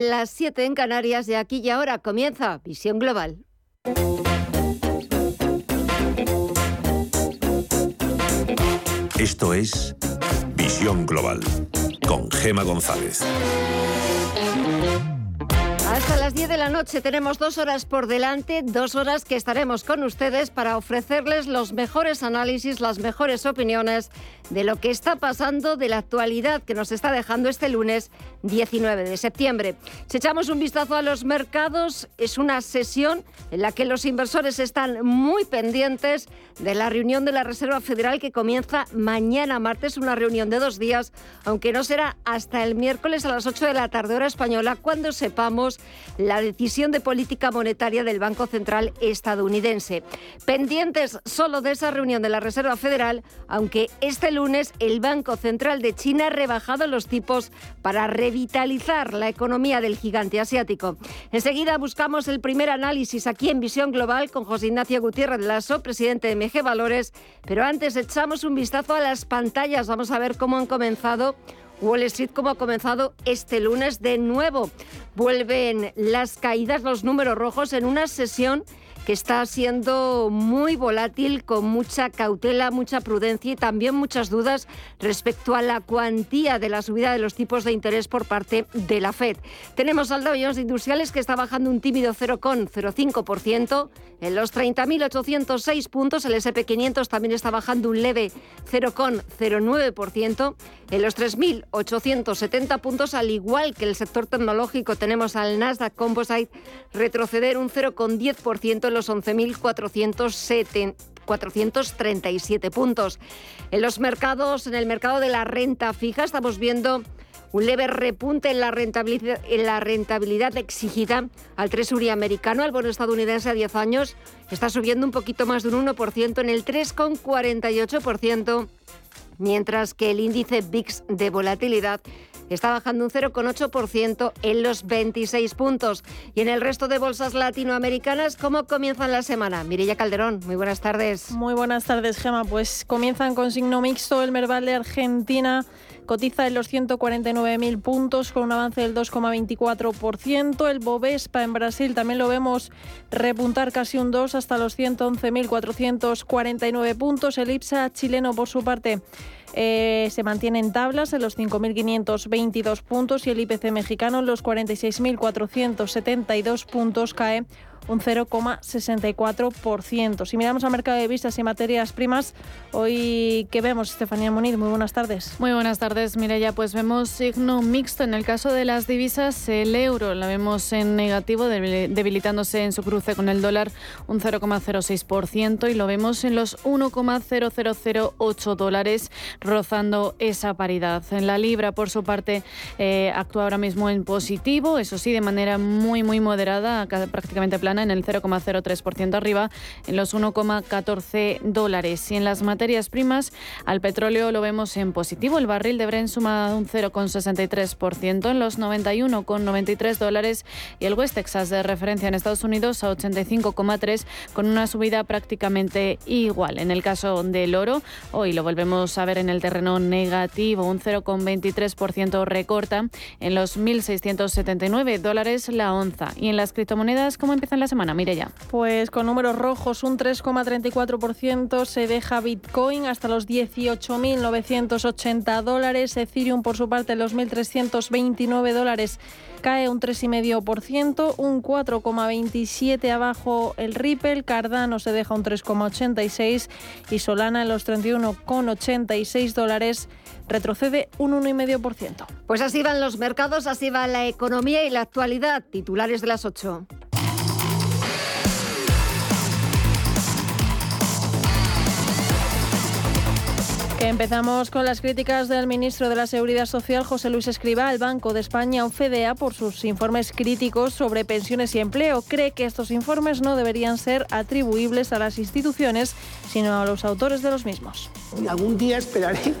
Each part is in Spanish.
Las 7 en Canarias de aquí y ahora comienza Visión Global. Esto es Visión Global con Gema González. Hasta las 10 de la noche tenemos dos horas por delante, dos horas que estaremos con ustedes para ofrecerles los mejores análisis, las mejores opiniones de lo que está pasando, de la actualidad que nos está dejando este lunes 19 de septiembre. Si echamos un vistazo a los mercados, es una sesión en la que los inversores están muy pendientes de la reunión de la Reserva Federal que comienza mañana martes, una reunión de dos días, aunque no será hasta el miércoles a las 8 de la tarde hora española cuando sepamos la decisión de política monetaria del Banco Central estadounidense. Pendientes solo de esa reunión de la Reserva Federal, aunque este lunes el Banco Central de China ha rebajado los tipos para revitalizar la economía del gigante asiático. Enseguida buscamos el primer análisis aquí en Visión Global con José Ignacio Gutiérrez Lasso, presidente de MG Valores, pero antes echamos un vistazo a las pantallas. Vamos a ver cómo han comenzado Wall Street como ha comenzado este lunes de nuevo. Vuelven las caídas, los números rojos en una sesión que está siendo muy volátil, con mucha cautela, mucha prudencia y también muchas dudas respecto a la cuantía de la subida de los tipos de interés por parte de la Fed. Tenemos al Dow Jones Industriales que está bajando un tímido 0,05% en los 30.806 puntos. El SP500 también está bajando un leve 0,09% en los 3.870 puntos, al igual que el sector tecnológico tenemos al Nasdaq Composite retroceder un 0,10% en los 11.437 puntos. En los mercados, en el mercado de la renta fija, estamos viendo un leve repunte en la rentabilidad, exigida al Treasury americano, al bono estadounidense a 10 años, está subiendo un poquito más de un 1% en el 3,48%, mientras que el índice VIX de volatilidad está bajando un 0,8% en los 26 puntos. Y en el resto de bolsas latinoamericanas, ¿cómo comienzan la semana? Mirella Calderón, muy buenas tardes. Muy buenas tardes, Gema. Pues comienzan con signo mixto el Merval de Argentina cotiza en los 149.000 puntos con un avance del 2,24%. El Bovespa en Brasil también lo vemos repuntar casi un 2 hasta los 111.449 puntos. El IPSA chileno, por su parte, eh, se mantiene en tablas en los 5.522 puntos y el IPC mexicano en los 46.472 puntos cae un 0,64%. Si miramos al mercado de vistas y materias primas, hoy ¿qué vemos, Estefanía Muniz? Muy buenas tardes. Muy buenas tardes, Mireya. Pues vemos signo mixto. En el caso de las divisas, el euro la vemos en negativo, debilitándose en su cruce con el dólar un 0,06% y lo vemos en los 1,0008 dólares, rozando esa paridad. En la libra, por su parte, eh, actúa ahora mismo en positivo, eso sí, de manera muy, muy moderada, prácticamente plana en el 0,03% arriba, en los 1,14 dólares. Y en las materias primas, al petróleo lo vemos en positivo. El barril de Brent suma un 0,63% en los 91,93 dólares y el West Texas de referencia en Estados Unidos a 85,3 con una subida prácticamente igual. En el caso del oro, hoy lo volvemos a ver en el terreno negativo, un 0,23% recorta en los 1.679 dólares la onza. Y en las criptomonedas, ¿cómo empiezan las semana, ya. Pues con números rojos, un 3,34% se deja Bitcoin hasta los 18.980 dólares. Ethereum, por su parte, los 1.329 dólares cae un 3,5%, un 4,27 abajo el Ripple, Cardano se deja un 3,86 y Solana en los 31,86 dólares retrocede un 1,5%. Pues así van los mercados, así va la economía y la actualidad. Titulares de las 8. Empezamos con las críticas del ministro de la Seguridad Social, José Luis Escriba, al Banco de España, o FEDEA, por sus informes críticos sobre pensiones y empleo. Cree que estos informes no deberían ser atribuibles a las instituciones, sino a los autores de los mismos. Algún día esperaré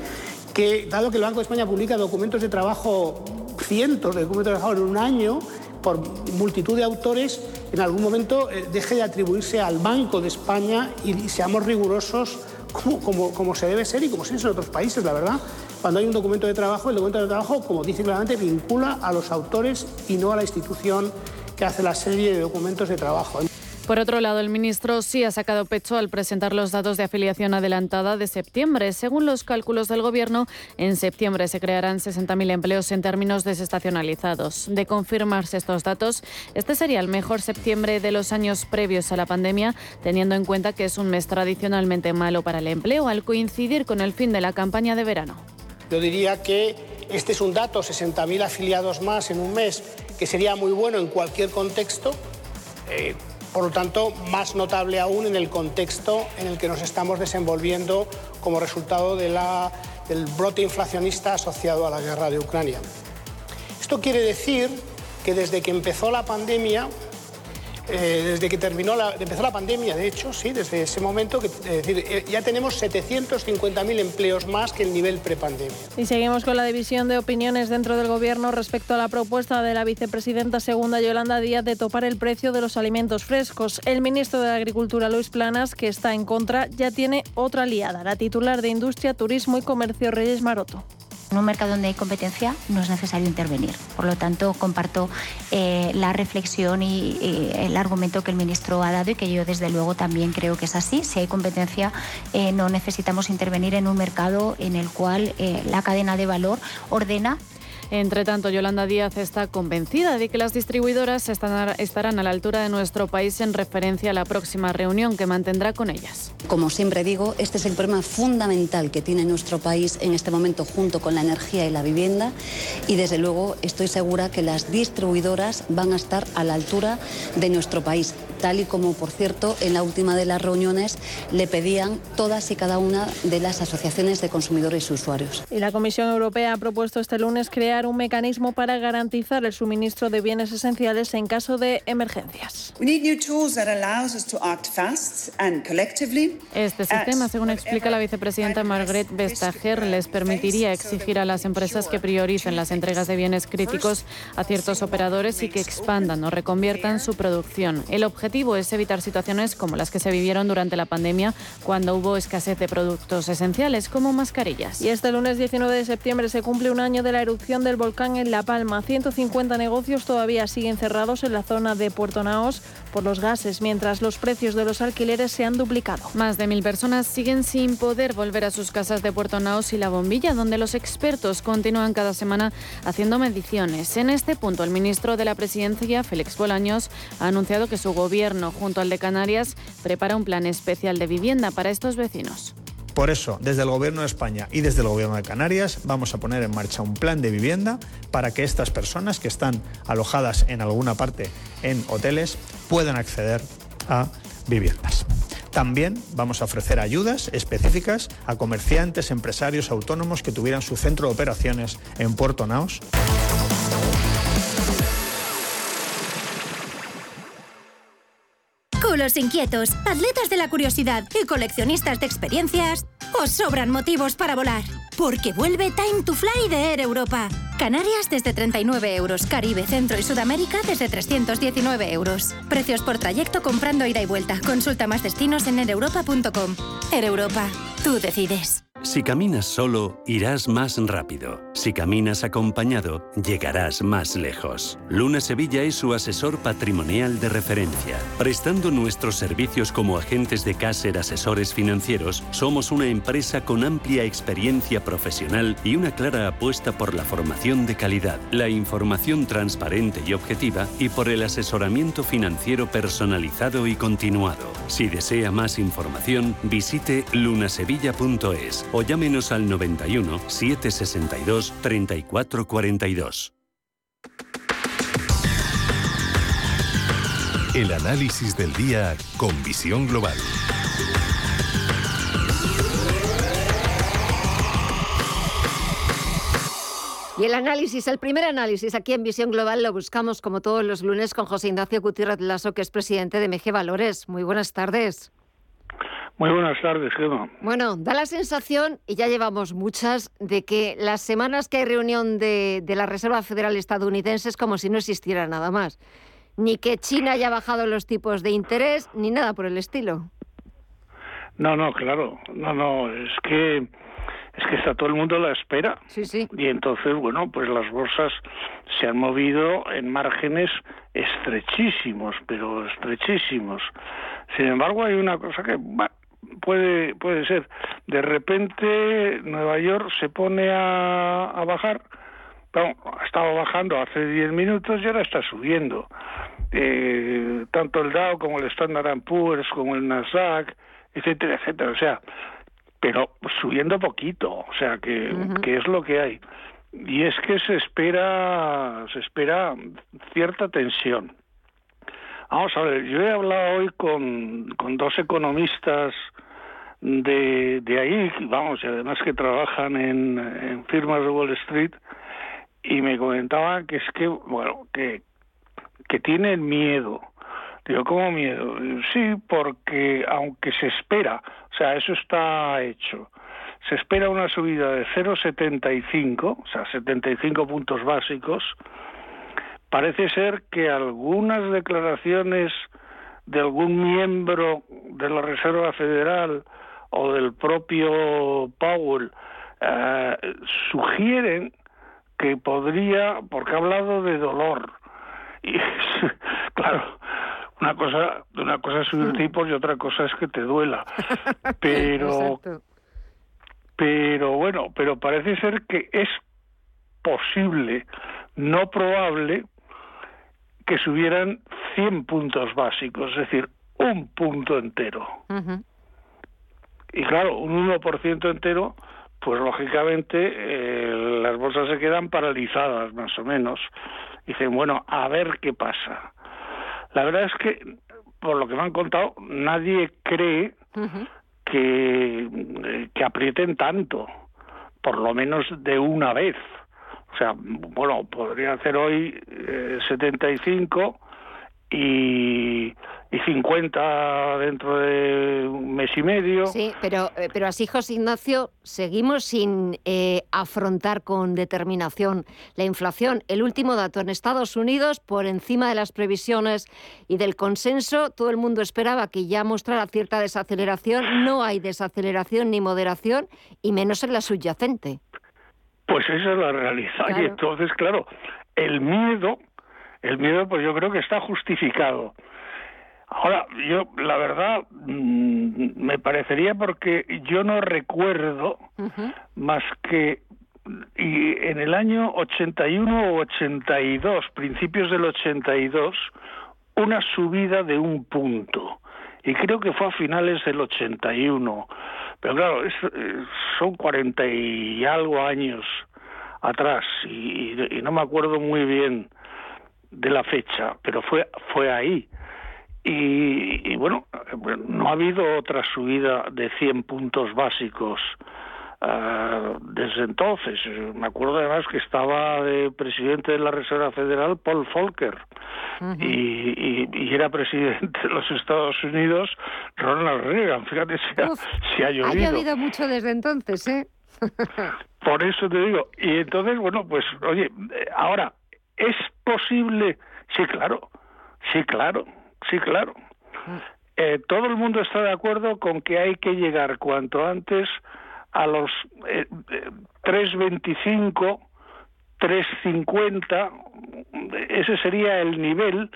que, dado que el Banco de España publica documentos de trabajo, cientos de documentos de trabajo en un año, por multitud de autores, en algún momento eh, deje de atribuirse al Banco de España y seamos rigurosos como, como, se debe ser y como se es en otros países, la verdad. Cuando hay un documento de trabajo, el documento de trabajo, como dice claramente, vincula a los autores y no a la institución que hace la serie de documentos de trabajo. Por otro lado, el ministro sí ha sacado pecho al presentar los datos de afiliación adelantada de septiembre. Según los cálculos del Gobierno, en septiembre se crearán 60.000 empleos en términos desestacionalizados. De confirmarse estos datos, este sería el mejor septiembre de los años previos a la pandemia, teniendo en cuenta que es un mes tradicionalmente malo para el empleo al coincidir con el fin de la campaña de verano. Yo diría que este es un dato, 60.000 afiliados más en un mes, que sería muy bueno en cualquier contexto. Eh, por lo tanto, más notable aún en el contexto en el que nos estamos desenvolviendo como resultado del brote inflacionista asociado a la guerra de Ucrania. Esto quiere decir que desde que empezó la pandemia, eh, desde que terminó la, empezó la pandemia, de hecho, sí, desde ese momento, eh, ya tenemos 750.000 empleos más que el nivel prepandemia. Y seguimos con la división de opiniones dentro del Gobierno respecto a la propuesta de la vicepresidenta segunda Yolanda Díaz de topar el precio de los alimentos frescos. El ministro de Agricultura, Luis Planas, que está en contra, ya tiene otra aliada, la titular de Industria, Turismo y Comercio, Reyes Maroto. En un mercado donde hay competencia no es necesario intervenir. Por lo tanto, comparto eh, la reflexión y, el argumento que el ministro ha dado y que yo desde luego también creo que es así. Si hay competencia, eh, no necesitamos intervenir en un mercado en el cual eh, la cadena de valor ordena entre tanto, Yolanda Díaz está convencida de que las distribuidoras estarán a la altura de nuestro país en referencia a la próxima reunión que mantendrá con ellas. Como siempre digo, este es el problema fundamental que tiene nuestro país en este momento junto con la energía y la vivienda y desde luego estoy segura que las distribuidoras van a estar a la altura de nuestro país tal y como, por cierto, en la última de las reuniones le pedían todas y cada una de las asociaciones de consumidores y usuarios. Y la Comisión Europea ha propuesto este lunes crear un mecanismo para garantizar el suministro de bienes esenciales en caso de emergencias. Este sistema, según explica la vicepresidenta Margrethe Vestager, les permitiría exigir a las empresas que prioricen las entregas de bienes críticos a ciertos operadores y que expandan o reconviertan su producción. El objetivo objetivo es evitar situaciones como las que se vivieron durante la pandemia, cuando hubo escasez de productos esenciales como mascarillas. Y este lunes 19 de septiembre se cumple un año de la erupción del volcán en La Palma. 150 negocios todavía siguen cerrados en la zona de Puerto Naos por los gases, mientras los precios de los alquileres se han duplicado. Más de mil personas siguen sin poder volver a sus casas de Puerto Naos y La Bombilla, donde los expertos continúan cada semana haciendo mediciones. En este punto, el ministro de la Presidencia, Félix Bolaños, ha anunciado que su gobierno junto al de Canarias, prepara un plan especial de vivienda para estos vecinos. Por eso, desde el Gobierno de España y desde el Gobierno de Canarias vamos a poner en marcha un plan de vivienda para que estas personas que están alojadas en alguna parte en hoteles puedan acceder a viviendas. También vamos a ofrecer ayudas específicas a comerciantes, empresarios, autónomos que tuvieran su centro de operaciones en Puerto Naos. Los inquietos, atletas de la curiosidad y coleccionistas de experiencias, os sobran motivos para volar. Porque vuelve Time to Fly de Air Europa. Canarias desde 39 euros, Caribe, Centro y Sudamérica desde 319 euros. Precios por trayecto comprando ida y vuelta. Consulta más destinos en aereuropa.com. Air Europa, tú decides. Si caminas solo, irás más rápido. Si caminas acompañado, llegarás más lejos. Luna Sevilla es su asesor patrimonial de referencia. Prestando nuestros servicios como agentes de Caser Asesores Financieros, somos una empresa con amplia experiencia profesional y una clara apuesta por la formación de calidad, la información transparente y objetiva y por el asesoramiento financiero personalizado y continuado. Si desea más información, visite lunasevilla.es o llámenos al 91 762 3442. El análisis del día con visión global. Y el análisis, el primer análisis aquí en Visión Global lo buscamos como todos los lunes con José Ignacio Gutiérrez Lasso, que es presidente de MG Valores. Muy buenas tardes. Muy buenas tardes, Gemma. Bueno, da la sensación, y ya llevamos muchas, de que las semanas que hay reunión de, la Reserva Federal estadounidense es como si no existiera nada más. Ni que China haya bajado los tipos de interés, ni nada por el estilo. No, no, claro. No, no, es que es que está todo el mundo a la espera. Sí, sí. Y entonces, bueno, pues las bolsas se han movido en márgenes estrechísimos, pero estrechísimos. Sin embargo, hay una cosa que puede puede ser. De repente Nueva York se pone a, a bajar. Bueno, estaba bajando hace 10 minutos y ahora está subiendo. Eh, tanto el Dow como el Standard Poor's, como el Nasdaq, etcétera, etcétera. O sea, pero subiendo poquito, o sea, que, que es lo que hay. Y es que se espera, se espera cierta tensión. Vamos a ver, yo he hablado hoy con, con dos economistas de, de ahí, vamos, y además que trabajan en, en firmas de Wall Street, y me comentaban que es que, bueno, que, que tienen miedo. Digo, ¿cómo miedo? Sí, porque aunque se espera, o sea, eso está hecho, se espera una subida de 0,75, o sea, 75 puntos básicos, parece ser que algunas declaraciones de algún miembro de la Reserva Federal o del propio Powell eh, sugieren que podría, porque ha hablado de dolor, y una cosa, una cosa es subir tipos y otra cosa es que te duela. Pero pero bueno, pero parece ser que es posible, no probable, que subieran 100 puntos básicos, es decir, un punto entero. Y claro, un 1% entero, pues lógicamente eh, las bolsas se quedan paralizadas más o menos. Dicen, bueno, a ver qué pasa. La verdad es que, por lo que me han contado, nadie cree que, eh, que aprieten tanto, por lo menos de una vez. O sea, bueno, podría hacer hoy eh, 75 y, y 50 dentro de un mes y medio. Sí, pero, eh, pero así, José Ignacio, seguimos sin eh, afrontar con determinación la inflación. El último dato en Estados Unidos, por encima de las previsiones y del consenso, todo el mundo esperaba que ya mostrara cierta desaceleración. No hay desaceleración ni moderación, y menos en la subyacente. Pues esa es la realidad. Y entonces, claro, el miedo el miedo pues yo creo que está justificado. Ahora, yo la verdad mm, me parecería porque yo no recuerdo más que y en el año 81 o 82, principios del 82, una subida de un punto. Y creo que fue a finales del 81. Pero claro, es, eh, son 40 y algo años atrás y no me acuerdo muy bien de la fecha, pero fue, fue ahí. Y, bueno, no ha habido otra subida de 100 puntos básicos uh, desde entonces. Me acuerdo además que estaba de presidente de la Reserva Federal Paul Volcker y, y, era presidente de los Estados Unidos Ronald Reagan. Fíjate si ha, si ha llovido. Ha llovido mucho desde entonces, ¿eh? Por eso te digo. Y entonces, bueno, pues, oye, ahora, ¿Es posible? Sí, claro, sí, claro, sí, claro. Eh, todo el mundo está de acuerdo con que hay que llegar cuanto antes a los eh, 3.25, 3.50, ese sería el nivel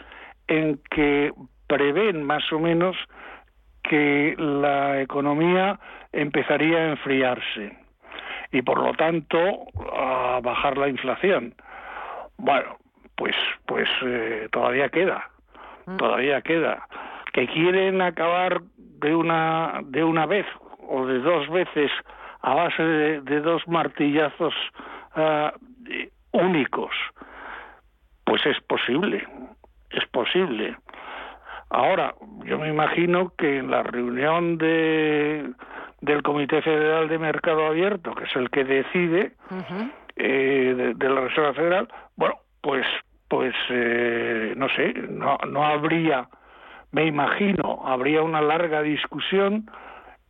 en que prevén más o menos que la economía empezaría a enfriarse y por lo tanto a bajar la inflación. Bueno, pues, pues eh, todavía queda, mm. todavía queda. Que quieren acabar de una, de una vez o de dos veces a base de, dos martillazos ah, únicos, pues es posible, es posible. Ahora, yo me imagino que en la reunión de, del Comité Federal de Mercado Abierto, que es el que decide, eh, de, la Reserva Federal, pues, pues eh, no sé, no, no habría, me imagino, habría una larga discusión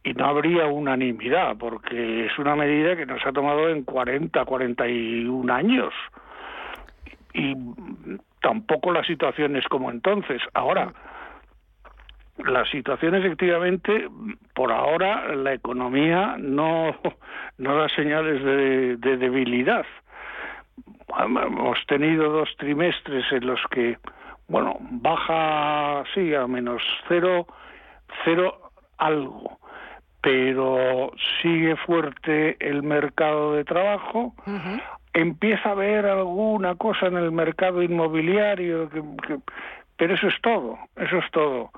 y no habría unanimidad, porque es una medida que nos ha tomado en 40, 41 años. Y tampoco la situación es como entonces. Ahora, la situación efectivamente, por ahora la economía no, no da señales de, de debilidad. Hemos tenido dos trimestres en los que, bueno, baja, sí, a menos cero, cero algo, pero sigue fuerte el mercado de trabajo. Empieza a haber alguna cosa en el mercado inmobiliario, pero eso es todo, eso es todo.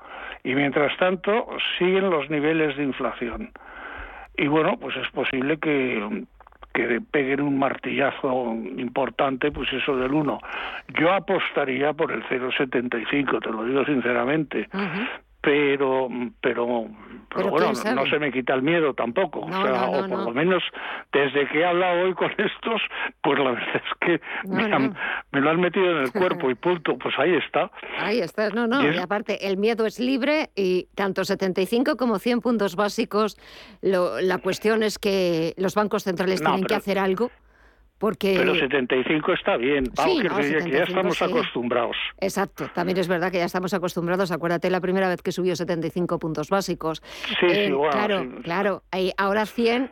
Y mientras tanto siguen los niveles de inflación. Y bueno, pues es posible que, que peguen un martillazo importante, pues eso del 1. Yo apostaría por el 0,75, te lo digo sinceramente, pero pero pero, bueno no, se me quita el miedo tampoco o sea o por lo menos desde que he hablado hoy con estos pues la verdad es que me, lo han metido en el cuerpo y punto pues ahí está. Ahí está no no y, aparte el miedo es libre y tanto 75 como 100 puntos básicos lo, la cuestión es que los bancos centrales tienen que hacer algo porque... Pero 75 está bien, Pau, que, ya estamos acostumbrados. Exacto, también es verdad que ya estamos acostumbrados. Acuérdate la primera vez que subió 75 puntos básicos. Sí, sí, eh, Claro, claro. Ahora 100, Mm,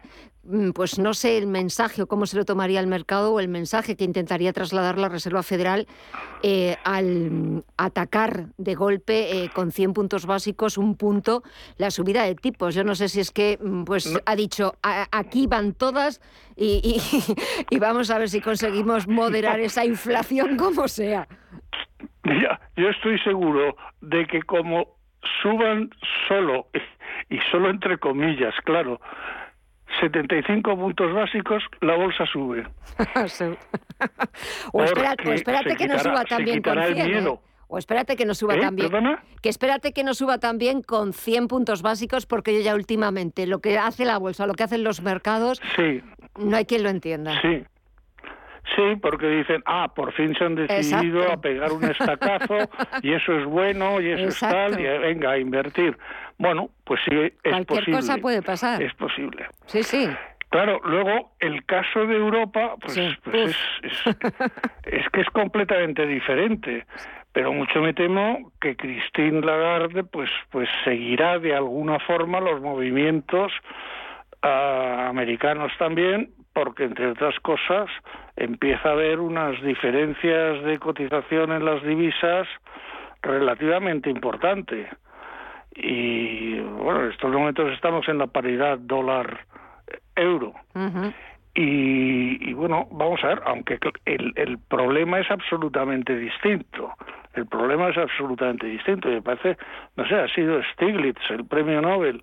pues no sé el mensaje o cómo se lo tomaría el mercado o el mensaje que intentaría trasladar la Reserva Federal eh, al atacar de golpe eh, con 100 puntos básicos un punto la subida de tipos. Yo no sé si es que mm, pues ha dicho aquí van todas y, y, vamos a ver si conseguimos moderar esa inflación como sea. Ya, yo estoy seguro de que como suban solo y solo entre comillas, claro 75 puntos básicos, la bolsa sube. o, espérate, que no suba también con 100. ¿eh? O espérate que no suba ¿Eh? también. Que espérate que no suba también con 100 puntos básicos, porque yo ya últimamente lo que hace la bolsa, lo que hacen los mercados, sí. no hay quien lo entienda. Sí. Sí, porque dicen, ah, por fin se han decidido a pegar un estacazo y eso es bueno y eso es tal, y venga, a invertir. Bueno, pues sí, es Cualquier cosa puede pasar. Es posible. Sí, sí. Claro, luego el caso de Europa, pues, pues es, es, que es completamente diferente. Pero mucho me temo que Christine Lagarde, pues, pues seguirá de alguna forma los movimientos ah, americanos también, porque entre otras cosas empieza a haber unas diferencias de cotización en las divisas relativamente importantes y bueno, en estos momentos estamos en la paridad dólar-euro. y, bueno, vamos a ver, aunque el, el problema es absolutamente distinto. El problema es absolutamente distinto. Me parece, no sé, ha sido Stiglitz, el premio Nobel,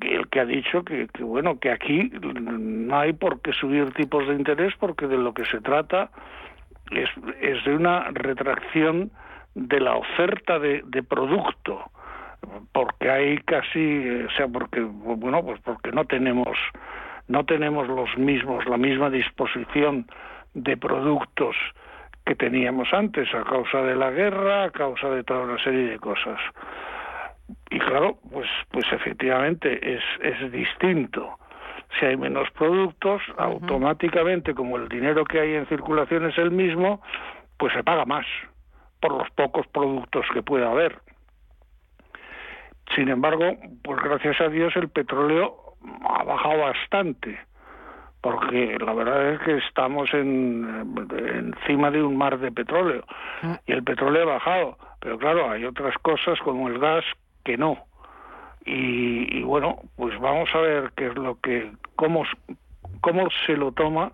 el que ha dicho que, que, bueno, que aquí no hay por qué subir tipos de interés porque de lo que se trata es, es de una retracción de la oferta de, de producto porque hay casi, o sea, porque bueno, pues porque no tenemos no tenemos los mismos la misma disposición de productos que teníamos antes a causa de la guerra, a causa de toda una serie de cosas. Y claro, pues pues efectivamente es es distinto. Si hay menos productos, automáticamente como el dinero que hay en circulación es el mismo, pues se paga más por los pocos productos que pueda haber. Sin embargo, pues gracias a Dios el petróleo ha bajado bastante, porque la verdad es que estamos en, encima de un mar de petróleo ah. y el petróleo ha bajado, pero claro, hay otras cosas como el gas que no. Y, bueno, pues vamos a ver qué es lo que, cómo, cómo se lo toma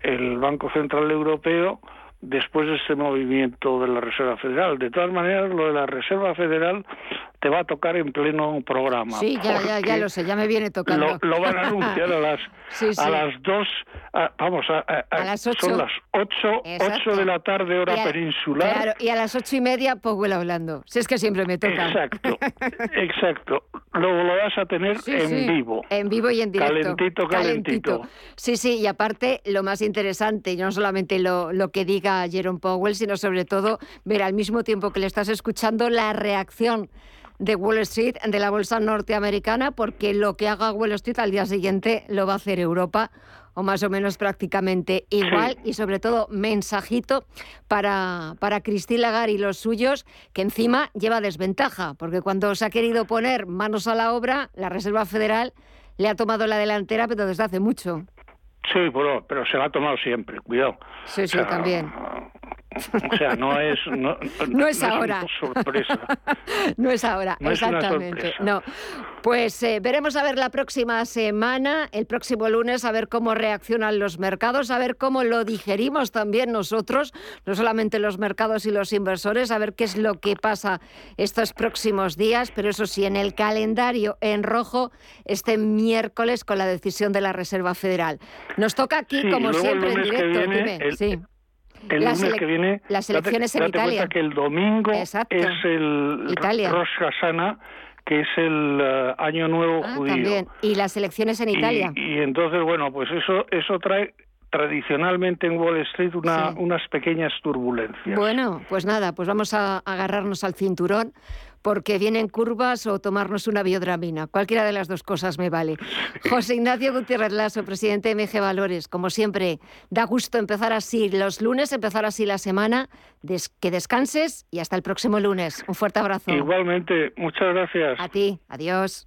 el Banco Central Europeo después de este movimiento de la Reserva Federal. De todas maneras, lo de la Reserva Federal te va a tocar en pleno programa. Sí, ya, ya, ya lo sé, ya me viene tocando. Lo, van a anunciar a las, a las dos, vamos, a, a, las ocho. Son las ocho, ocho de la tarde, hora peninsular. Claro, y a las ocho y media, Powell hablando. Si es que siempre me toca. Exacto, exacto. Luego lo vas a tener en vivo. En vivo y en directo. Calentito, calentito, Sí, sí, y aparte, lo más interesante, no solamente lo, lo que diga Jerome Powell, sino sobre todo ver al mismo tiempo que le estás escuchando la reacción de Wall Street, de la bolsa norteamericana, porque lo que haga Wall Street al día siguiente lo va a hacer Europa o más o menos prácticamente igual y sobre todo mensajito para, para Cristina Lagarde y los suyos que encima lleva desventaja porque cuando se ha querido poner manos a la obra la Reserva Federal le ha tomado la delantera pero desde hace mucho. Sí, pero, pero se la ha tomado siempre, cuidado. Sí, sí, también. O sea, no es no, no es ahora. sorpresa. no es ahora, exactamente. no. Pues eh, veremos a ver la próxima semana, el próximo lunes, a ver cómo reaccionan los mercados, a ver cómo lo digerimos también nosotros, no solamente los mercados y los inversores, a ver qué es lo que pasa estos próximos días, pero eso sí, en el calendario en rojo este miércoles con la decisión de la Reserva Federal. Nos toca aquí, como siempre, en directo. Dime, sí el lunes que viene las elecciones en Italia. que el domingo es el Italia. Rosh Hashanah que es el eh, año nuevo ah, judío. También. Y las elecciones en Italia. Y, entonces, bueno, pues eso eso trae tradicionalmente en Wall Street una, unas pequeñas turbulencias. Bueno, pues nada, pues vamos a agarrarnos al cinturón porque vienen curvas o tomarnos una biodramina. Cualquiera de las dos cosas me vale. José Ignacio Gutiérrez Lasso, presidente de MG Valores, como siempre, da gusto empezar así los lunes, empezar así la semana. que descanses y hasta el próximo lunes. Un fuerte abrazo. Igualmente, muchas gracias. A ti, adiós.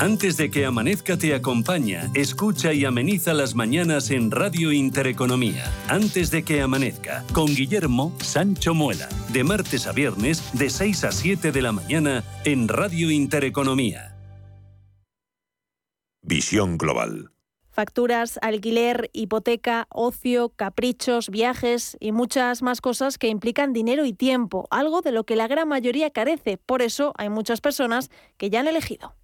Antes de que amanezca te acompaña, escucha y ameniza las mañanas en Radio Intereconomía. Antes de que amanezca, con Guillermo Sancho Muela, de martes a viernes, de 6 a 7 de la mañana, en Radio Intereconomía. Visión Global. Facturas, alquiler, hipoteca, ocio, caprichos, viajes y muchas más cosas que implican dinero y tiempo, algo de lo que la gran mayoría carece. Por eso hay muchas personas que ya han elegido.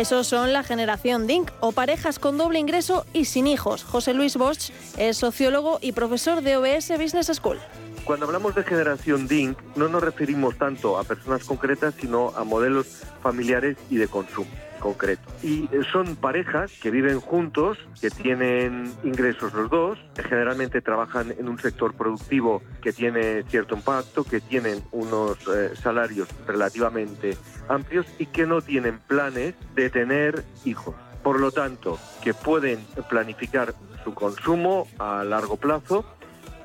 Esos son la generación DINK o parejas con doble ingreso y sin hijos. José Luis Bosch es sociólogo y profesor de OBS Business School. Cuando hablamos de generación DINK no nos referimos tanto a personas concretas, sino a modelos familiares y de consumo concreto. Y eh, son parejas que viven juntos, que tienen ingresos los dos, que generalmente trabajan en un sector productivo que tiene cierto impacto, que tienen unos eh, salarios relativamente amplios y que no tienen planes de tener hijos. Por lo tanto, que pueden planificar su consumo a largo plazo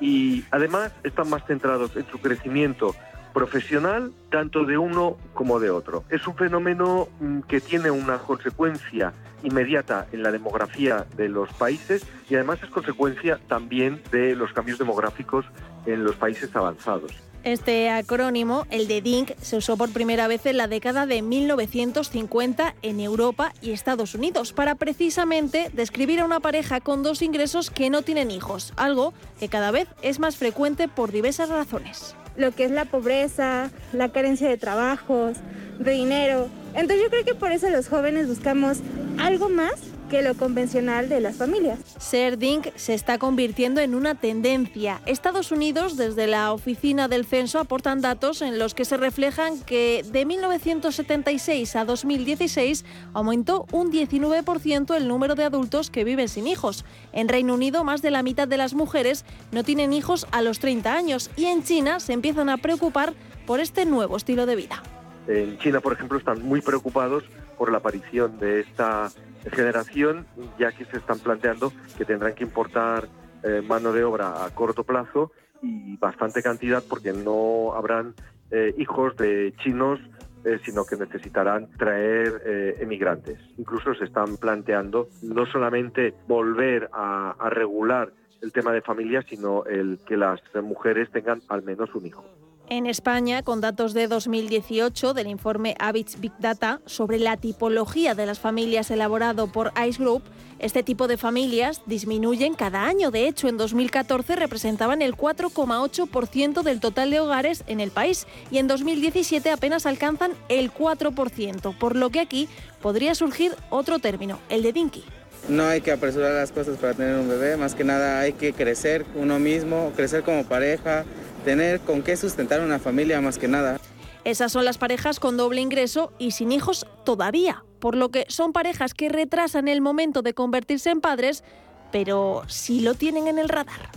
y además están más centrados en su crecimiento profesional tanto de uno como de otro. Es un fenómeno mm, que tiene una consecuencia inmediata en la demografía de los países y además es consecuencia también de los cambios demográficos en los países avanzados. Este acrónimo, el de DINK, se usó por primera vez en la década de 1950 en Europa y Estados Unidos para precisamente describir a una pareja con dos ingresos que no tienen hijos, algo que cada vez es más frecuente por diversas razones lo que es la pobreza, la carencia de trabajos, de dinero. Entonces yo creo que por eso los jóvenes buscamos algo más que lo convencional de las familias. Ser DINK se está convirtiendo en una tendencia. Estados Unidos, desde la Oficina del Censo, aportan datos en los que se reflejan que de 1976 a 2016 aumentó un 19% el número de adultos que viven sin hijos. En Reino Unido, más de la mitad de las mujeres no tienen hijos a los 30 años y en China se empiezan a preocupar por este nuevo estilo de vida. En China, por ejemplo, están muy preocupados por la aparición de esta generación, ya que se están planteando que tendrán que importar eh, mano de obra a corto plazo y bastante cantidad porque no habrán eh, hijos de chinos eh, sino que necesitarán traer emigrantes. Incluso se están planteando no solamente volver a, regular el tema de familia, sino el que las mujeres tengan al menos un hijo. En España, con datos de 2018 del informe Habits Big Data sobre la tipología de las familias elaborado por ICE Group, este tipo de familias disminuyen cada año. De hecho, en 2014 representaban el 4,8% del total de hogares en el país y en 2017 apenas alcanzan el 4%, por lo que aquí podría surgir otro término, el de Dinky. No hay que apresurar las cosas para tener un bebé, más que nada hay que crecer uno mismo, crecer como pareja, tener con qué sustentar una familia más que nada. Esas son las parejas con doble ingreso y sin hijos todavía, por lo que son parejas que retrasan el momento de convertirse en padres, pero sí lo tienen en el radar.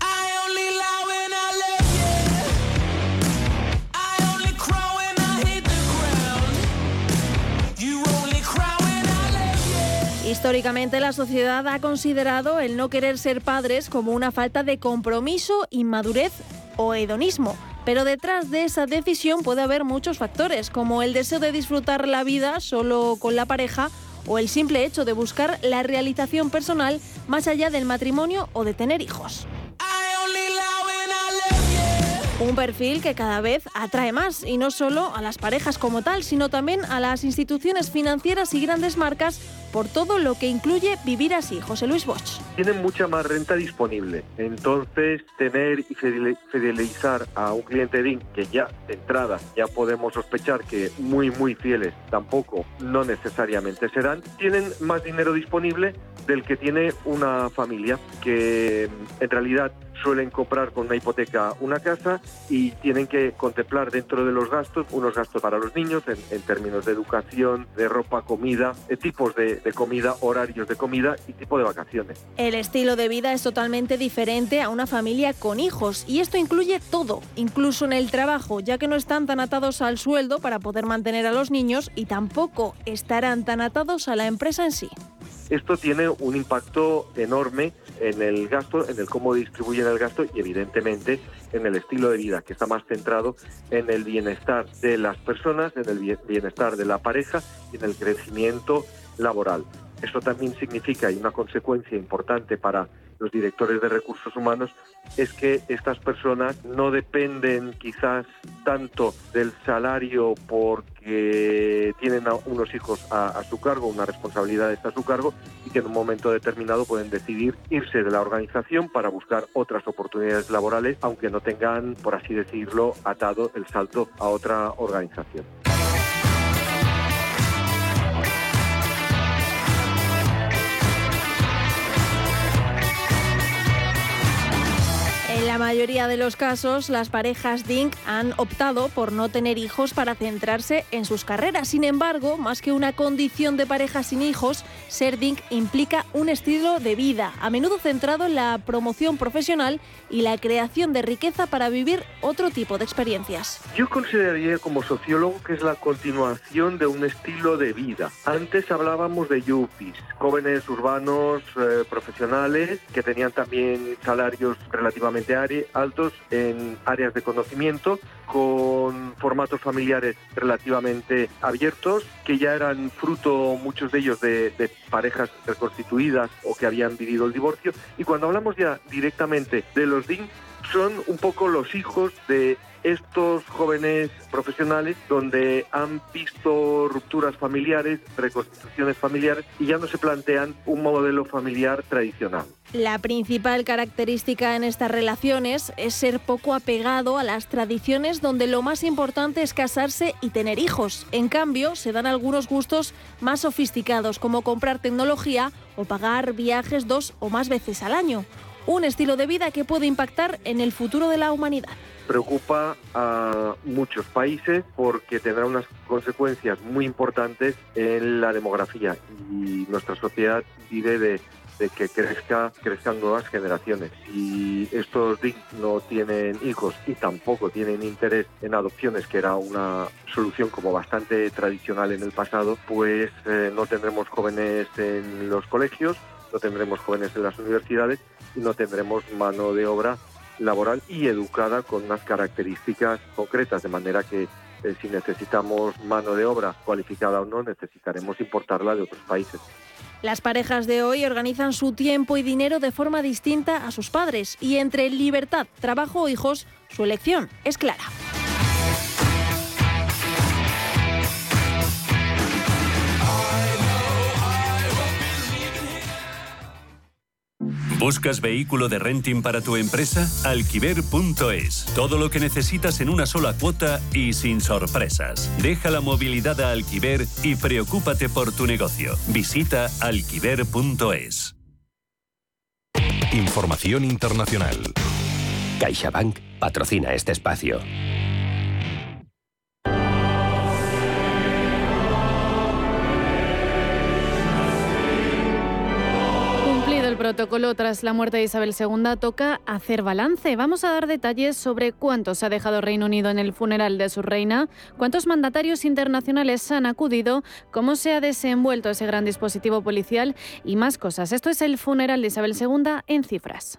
Históricamente la sociedad ha considerado el no querer ser padres como una falta de compromiso, inmadurez o hedonismo. Pero detrás de esa decisión puede haber muchos factores, como el deseo de disfrutar la vida solo con la pareja o el simple hecho de buscar la realización personal más allá del matrimonio o de tener hijos. Un perfil que cada vez atrae más, y no solo a las parejas como tal, sino también a las instituciones financieras y grandes marcas por todo lo que incluye vivir así. José Luis Bosch. Tienen mucha más renta disponible, entonces tener y fidelizar a un cliente DIN que ya de entrada ya podemos sospechar que muy muy fieles tampoco no necesariamente serán, tienen más dinero disponible del que tiene una familia que en realidad suelen comprar con una hipoteca una casa y tienen que contemplar dentro de los gastos unos gastos para los niños en, términos de educación, de ropa, comida, eh, tipos de, de, comida, horarios de comida y tipo de vacaciones. El estilo de vida es totalmente diferente a una familia con hijos y esto incluye todo, incluso en el trabajo, ya que no están tan atados al sueldo para poder mantener a los niños y tampoco estarán tan atados a la empresa en sí. Esto tiene un impacto enorme en el gasto, en el cómo distribuyen el gasto y evidentemente en el estilo de vida, que está más centrado en el bienestar de las personas, en el bienestar de la pareja y en el crecimiento laboral. Esto también significa, y una consecuencia importante para los directores de recursos humanos, es que estas personas no dependen quizás tanto del salario porque tienen unos hijos a, su cargo, una responsabilidad está a su cargo y que en un momento determinado pueden decidir irse de la organización para buscar otras oportunidades laborales, aunque no tengan, por así decirlo, atado el salto a otra organización. La mayoría de los casos, las parejas DINK han optado por no tener hijos para centrarse en sus carreras. Sin embargo, más que una condición de pareja sin hijos, ser DINK implica un estilo de vida, a menudo centrado en la promoción profesional y la creación de riqueza para vivir otro tipo de experiencias. Yo consideraría como sociólogo que es la continuación de un estilo de vida. Antes hablábamos de yuppies, jóvenes urbanos eh, profesionales que tenían también salarios relativamente altos en áreas de conocimiento, con formatos familiares relativamente abiertos, que ya eran fruto muchos de ellos de, de, parejas reconstituidas o que habían vivido el divorcio. Y cuando hablamos ya directamente de los DIN, son un poco los hijos de estos jóvenes profesionales donde han visto rupturas familiares, reconstrucciones familiares y ya no se plantean un modelo familiar tradicional. La principal característica en estas relaciones es ser poco apegado a las tradiciones donde lo más importante es casarse y tener hijos. En cambio, se dan algunos gustos más sofisticados como comprar tecnología o pagar viajes dos o más veces al año. Un estilo de vida que puede impactar en el futuro de la humanidad preocupa a muchos países porque tendrá unas consecuencias muy importantes en la demografía y nuestra sociedad vive de, que crezca, crezcan nuevas generaciones. Si estos DIC no tienen hijos y tampoco tienen interés en adopciones, que era una solución como bastante tradicional en el pasado, pues eh, no tendremos jóvenes en los colegios, no tendremos jóvenes en las universidades y no tendremos mano de obra laboral y educada con unas características concretas, de manera que eh, si necesitamos mano de obra cualificada o no, necesitaremos importarla de otros países. Las parejas de hoy organizan su tiempo y dinero de forma distinta a sus padres y entre libertad, trabajo o hijos, su elección es clara. ¿Buscas vehículo de renting para tu empresa? Alquiver.es. Todo lo que necesitas en una sola cuota y sin sorpresas. Deja la movilidad a Alquiver y preocúpate por tu negocio. Visita alquiver.es. Información internacional. CaixaBank patrocina este espacio. Protocolo tras la muerte de Isabel II, toca hacer balance. Vamos a dar detalles sobre cuánto se ha dejado Reino Unido en el funeral de su reina, cuántos mandatarios internacionales han acudido, cómo se ha desenvuelto ese gran dispositivo policial y más cosas. Esto es el funeral de Isabel II en cifras.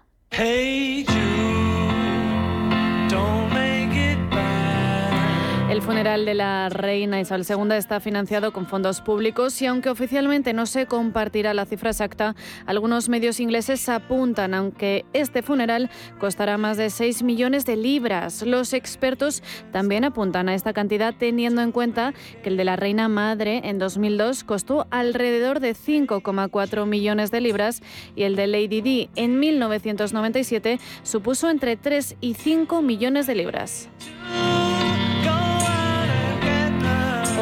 El funeral de la reina Isabel II está financiado con fondos públicos y aunque oficialmente no se compartirá la cifra exacta, algunos medios ingleses apuntan aunque este funeral costará más de 6 millones de libras. Los expertos también apuntan a esta cantidad teniendo en cuenta que el de la reina madre en 2002 costó alrededor de 5,4 millones de libras y el de Lady Di en 1997 supuso entre 3 y 5 millones de libras.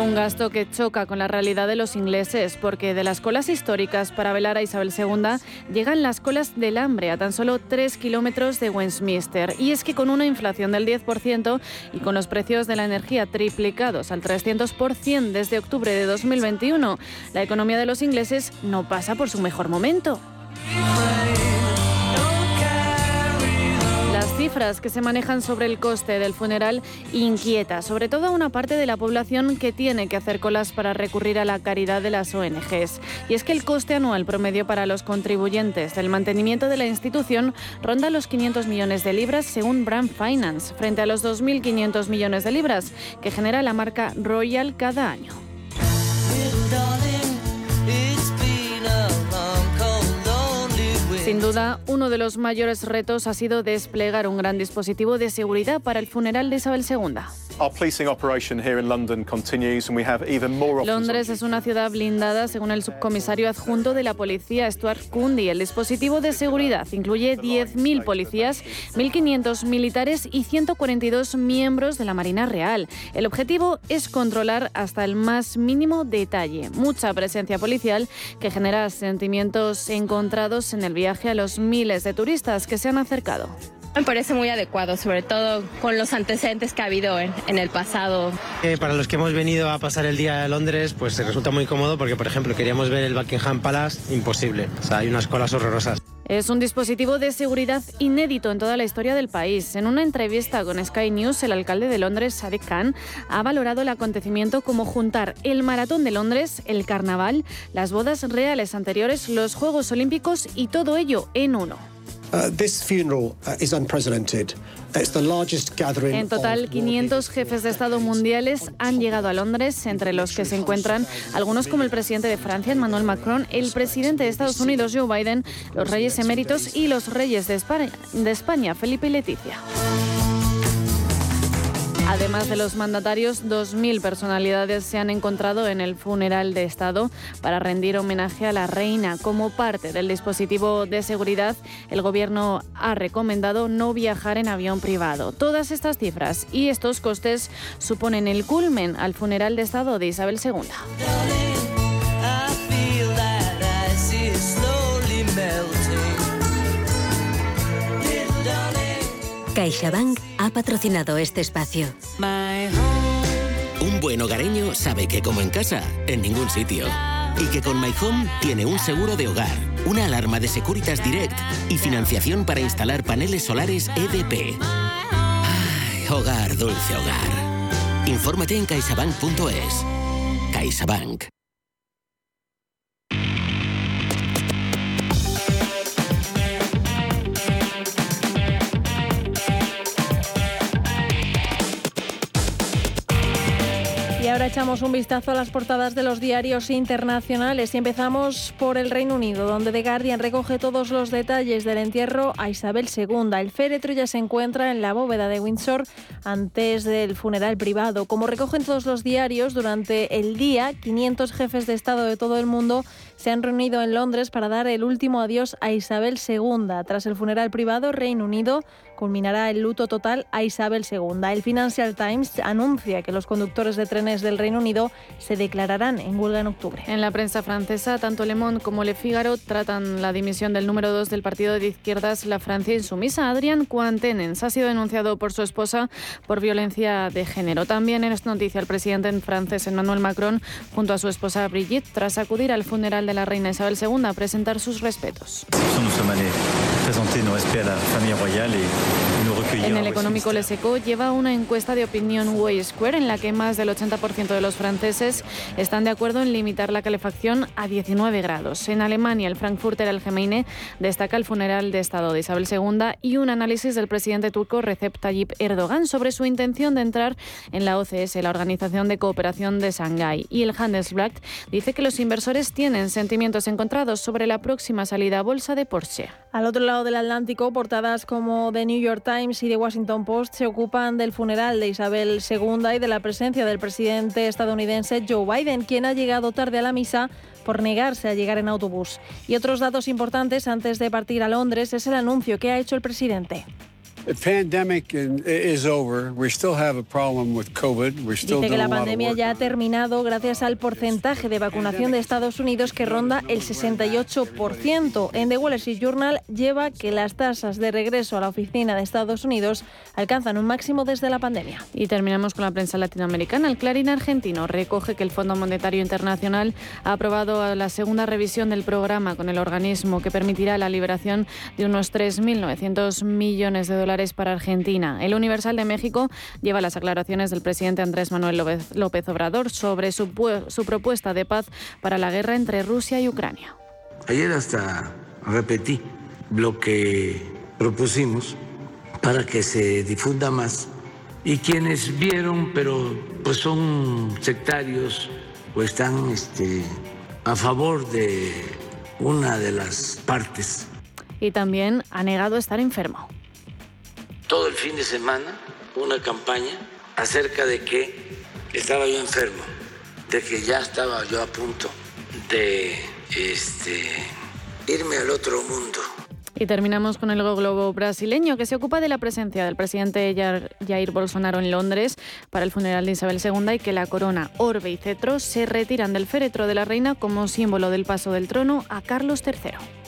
Un gasto que choca con la realidad de los ingleses, porque de las colas históricas para velar a Isabel II llegan las colas del hambre a tan solo 3 kilómetros de Westminster. Y es que con una inflación del 10% y con los precios de la energía triplicados al 300% desde octubre de 2021, la economía de los ingleses no pasa por su mejor momento. Cifras que se manejan sobre el coste del funeral inquieta, sobre todo a una parte de la población que tiene que hacer colas para recurrir a la caridad de las ONGs. Y es que el coste anual promedio para los contribuyentes del mantenimiento de la institución ronda los 500 millones de libras según Brand Finance, frente a los 2.500 millones de libras que genera la marca Royal cada año. Sin duda, uno de los mayores retos ha sido desplegar un gran dispositivo de seguridad para el funeral de Isabel II. Londres es una ciudad blindada, según el subcomisario adjunto de la policía, Stuart Cundy. El dispositivo de seguridad incluye 10.000 policías, 1.500 militares y 142 miembros de la Marina Real. El objetivo es controlar hasta el más mínimo detalle. Mucha presencia policial que genera sentimientos encontrados en el viaje a los miles de turistas que se han acercado. Me parece muy adecuado, sobre todo con los antecedentes que ha habido en, en el pasado. Eh, para los que hemos venido a pasar el día a Londres, pues resulta muy cómodo porque, por ejemplo, queríamos ver el Buckingham Palace, imposible. O sea, hay unas colas horrorosas. Es un dispositivo de seguridad inédito en toda la historia del país. En una entrevista con Sky News, el alcalde de Londres, Sadiq Khan, ha valorado el acontecimiento como juntar el Maratón de Londres, el Carnaval, las bodas reales anteriores, los Juegos Olímpicos y todo ello en uno. This funeral is unprecedented. It's the largest gathering En total, of 500 jefes de Estado mundiales han llegado a Londres, entre los que se encuentran algunos como el presidente de Francia, Emmanuel Macron, el presidente de Estados Unidos, Joe Biden, los reyes eméritos y los reyes de España, de España Felipe y Leticia. Además de los mandatarios, 2.000 personalidades se han encontrado en el funeral de Estado para rendir homenaje a la reina. Como parte del dispositivo de seguridad, el Gobierno ha recomendado no viajar en avión privado. Todas estas cifras y estos costes suponen el culmen al funeral de Estado de Isabel II. CaixaBank ha patrocinado este espacio. Un buen hogareño sabe que como en casa, en ningún sitio. Y que con My Home tiene un seguro de hogar, una alarma de Securitas Direct y financiación para instalar paneles solares EDP. Ay, hogar, dulce hogar. Infórmate en caixabank.es. CaixaBank. Ahora echamos un vistazo a las portadas de los diarios internacionales y empezamos por el Reino Unido, donde The Guardian recoge todos los detalles del entierro a Isabel II. El féretro ya se encuentra en la bóveda de Windsor antes del funeral privado. Como recogen todos los diarios, durante el día, 500 jefes de Estado de todo el mundo se han reunido en Londres para dar el último adiós a Isabel II. Tras el funeral privado, Reino Unido culminará el luto total a Isabel II. El Financial Times anuncia que los conductores de trenes del Reino Unido se declararán en huelga en octubre. En la prensa francesa, tanto Le Monde como Le Figaro tratan la dimisión del número 2 del partido de izquierdas La Francia Insumisa. Adrián Coantenens ha sido denunciado por su esposa por violencia de género. También es noticia el presidente francés Emmanuel Macron junto a su esposa Brigitte tras acudir al funeral de la reina Isabel II a presentar sus respetos. En el económico Le Seco lleva una encuesta de opinión Way Square en la que más del 80% de los franceses están de acuerdo en limitar la calefacción a 19 grados. En Alemania, el Frankfurter Allgemeine destaca el funeral de Estado de Isabel II y un análisis del presidente turco Recep Tayyip Erdogan sobre su intención de entrar en la OCS, la Organización de Cooperación de Shanghái. Y el Handelsblatt dice que los inversores tienen sentimientos encontrados sobre la próxima salida a bolsa de Porsche. Al otro lado del Atlántico, portadas como The New York Times y The Washington Post se ocupan del funeral de Isabel II y de la presencia del presidente estadounidense Joe Biden, quien ha llegado tarde a la misa por negarse a llegar en autobús. Y otros datos importantes antes de partir a Londres es el anuncio que ha hecho el presidente. Dice que la pandemia ya ha terminado gracias al porcentaje de vacunación de Estados Unidos que ronda el 68%. En The Wall Street Journal lleva que las tasas de regreso a la oficina de Estados Unidos alcanzan un máximo desde la pandemia. Y terminamos con la prensa latinoamericana. El Clarín argentino recoge que el Fondo Monetario Internacional ha aprobado la segunda revisión del programa con el organismo que permitirá la liberación de unos 3.900 millones de dólares para Argentina. El Universal de México lleva las aclaraciones del presidente Andrés Manuel López Obrador sobre su, su propuesta de paz para la guerra entre Rusia y Ucrania. Ayer hasta repetí lo que propusimos para que se difunda más. Y quienes vieron, pero pues son sectarios o están este, a favor de una de las partes. Y también ha negado estar enfermo todo el fin de semana una campaña acerca de que estaba yo enfermo, de que ya estaba yo a punto de este, irme al otro mundo. Y terminamos con el globo brasileño, que se ocupa de la presencia del presidente Jair Bolsonaro en Londres para el funeral de Isabel II y que la corona, orbe y cetro se retiran del féretro de la reina como símbolo del paso del trono a Carlos III.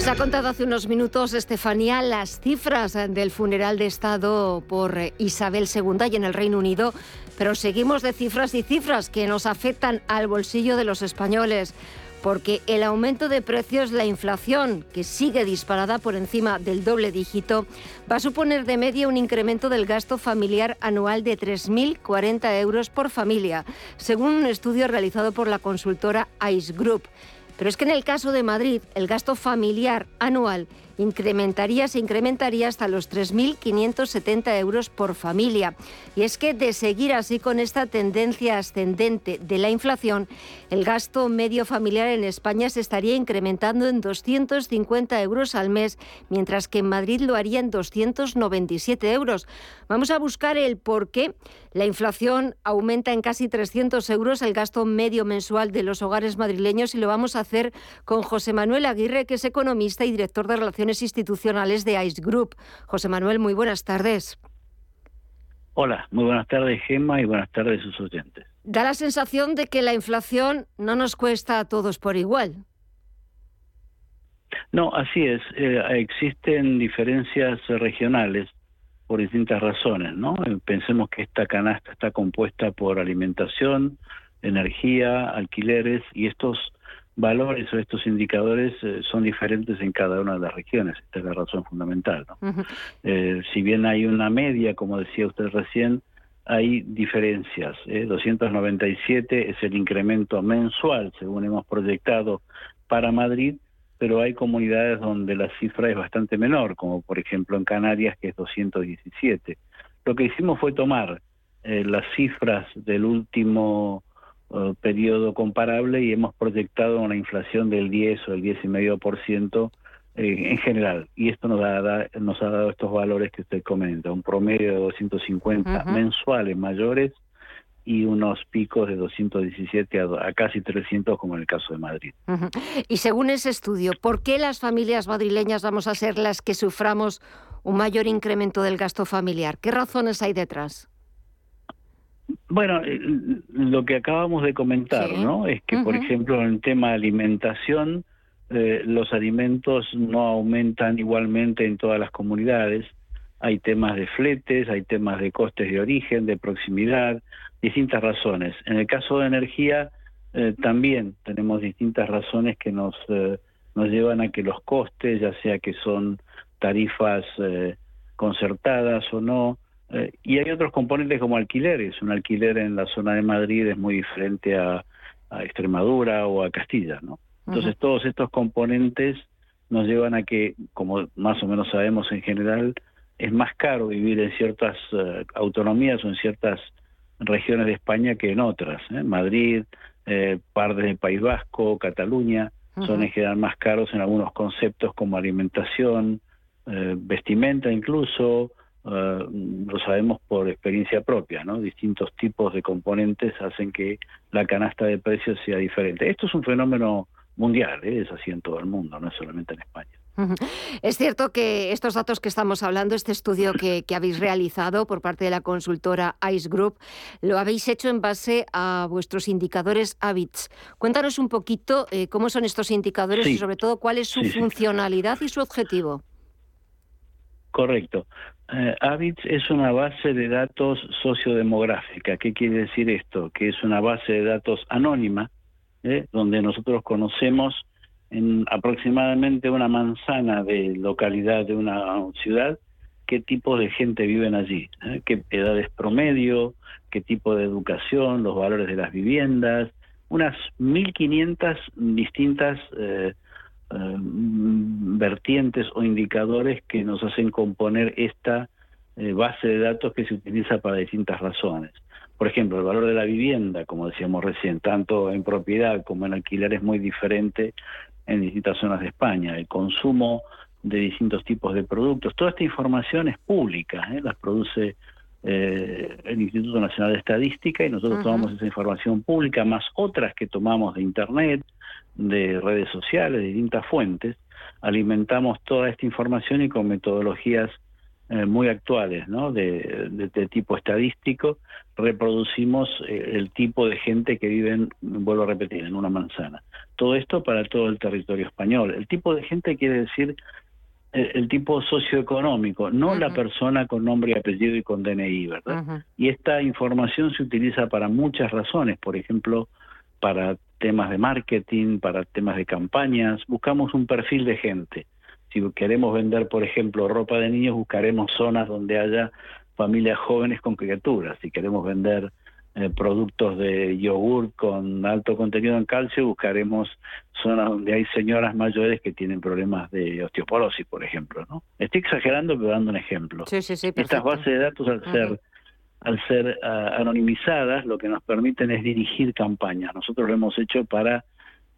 Nos ha contado hace unos minutos, Estefanía, las cifras del funeral de Estado por Isabel II y en el Reino Unido, pero seguimos de cifras y cifras que nos afectan al bolsillo de los españoles, porque el aumento de precios, la inflación, que sigue disparada por encima del doble dígito, va a suponer de media un incremento del gasto familiar anual de 3.040 euros por familia, según un estudio realizado por la consultora ICE Group. Pero es que en el caso de Madrid, el gasto familiar anual incrementaría, se incrementaría hasta los 3.570 euros por familia. Y es que de seguir así con esta tendencia ascendente de la inflación, el gasto medio familiar en España se estaría incrementando en 250 euros al mes, mientras que en Madrid lo haría en 297 euros. Vamos a buscar el por qué la inflación aumenta en casi 300 euros el gasto medio mensual de los hogares madrileños y lo vamos a hacer con José Manuel Aguirre, que es economista y director de Relaciones Institucionales de ICE Group. José Manuel, muy buenas tardes. Hola, muy buenas tardes Gemma y buenas tardes sus oyentes. Da la sensación de que la inflación no nos cuesta a todos por igual. No, así es. Eh, existen diferencias regionales por distintas razones, ¿no? Eh, pensemos que esta canasta está compuesta por alimentación, energía, alquileres y estos valores o estos indicadores eh, son diferentes en cada una de las regiones. Esta es la razón fundamental. ¿no? eh, si bien hay una media, como decía usted recién, hay diferencias. ¿eh? 297 es el incremento mensual, según hemos proyectado para Madrid, pero hay comunidades donde la cifra es bastante menor, como por ejemplo en Canarias, que es 217. Lo que hicimos fue tomar eh, las cifras del último uh, periodo comparable y hemos proyectado una inflación del 10 o el 10,5% eh, en general. Y esto nos ha, nos ha dado estos valores que usted comenta, un promedio de 250 uh -huh. mensuales mayores y unos picos de 217 a, a, casi 300 como en el caso de Madrid. Uh -huh. Y según ese estudio, ¿por qué las familias madrileñas vamos a ser las que suframos un mayor incremento del gasto familiar? ¿Qué razones hay detrás? Bueno, eh, lo que acabamos de comentar, sí. ¿no? Es que, uh -huh. por ejemplo, en el tema de alimentación, eh, los alimentos no aumentan igualmente en todas las comunidades. Hay temas de fletes, hay temas de costes de origen, de proximidad, distintas razones. En el caso de energía, eh, también tenemos distintas razones que nos, eh, nos llevan a que los costes, ya sea que son tarifas concertadas o no, eh, y hay otros componentes como alquileres. Un alquiler en la zona de Madrid es muy diferente a, a Extremadura o a Castilla, ¿no? Entonces, uh -huh. todos estos componentes nos llevan a que, como más o menos sabemos en general, es más caro vivir en ciertas uh, autonomías o en ciertas regiones de España que en otras. ¿eh? Madrid, eh, partes del País Vasco, Cataluña, uh -huh. son en general más caros en algunos conceptos como alimentación, eh, vestimenta incluso, Uh, lo sabemos por experiencia propia, ¿no? Distintos tipos de componentes hacen que la canasta de precios sea diferente. Esto es un fenómeno mundial, ¿eh? es así en todo el mundo, no es solamente en España. Es cierto que estos datos que estamos hablando, este estudio que, que, habéis realizado por parte de la consultora ICE Group, lo habéis hecho en base a vuestros indicadores HABITS. Cuéntanos un poquito eh, cómo son estos indicadores sí. y sobre todo cuál es su sí, funcionalidad sí. y su objetivo. Correcto. Eh, es una base de datos sociodemográfica. ¿Qué quiere decir esto? Que es una base de datos anónima, ¿eh? donde nosotros conocemos en aproximadamente una manzana de localidad de una ciudad qué tipo de gente viven allí, ¿eh? qué edades promedio, qué tipo de educación, los valores de las viviendas, unas 1.500 distintas eh, vertientes o indicadores que nos hacen componer esta eh, base de datos que se utiliza para distintas razones. Por ejemplo, el valor de la vivienda, como decíamos recién, tanto en propiedad como en alquiler es muy diferente en distintas zonas de España. El consumo de distintos tipos de productos, toda esta información es pública, ¿eh? las produce eh, el Instituto Nacional de Estadística y nosotros uh -huh. tomamos esa información pública más otras que tomamos de Internet, de redes sociales, de distintas fuentes, alimentamos toda esta información y con metodologías eh, muy actuales, ¿no? De, de, de, tipo estadístico, reproducimos eh, el tipo de gente que vive, en, vuelvo a repetir, en una manzana. Todo esto para todo el territorio español. El tipo de gente quiere decir el, el tipo socioeconómico, no uh -huh. la persona con nombre y apellido y con DNI, ¿verdad? Uh -huh. Y esta información se utiliza para muchas razones, por ejemplo, para temas de marketing, para temas de campañas, buscamos un perfil de gente. Si queremos vender, por ejemplo, ropa de niños, buscaremos zonas donde haya familias jóvenes con criaturas. Si queremos vender eh, productos de yogur con alto contenido en calcio, buscaremos zonas donde hay señoras mayores que tienen problemas de osteoporosis, por ejemplo. ¿no? Estoy exagerando, pero dando un ejemplo. Sí, sí, sí, Estas bases de datos, al ser al ser ah, anonimizadas, lo que nos permiten es dirigir campañas. Nosotros lo hemos hecho para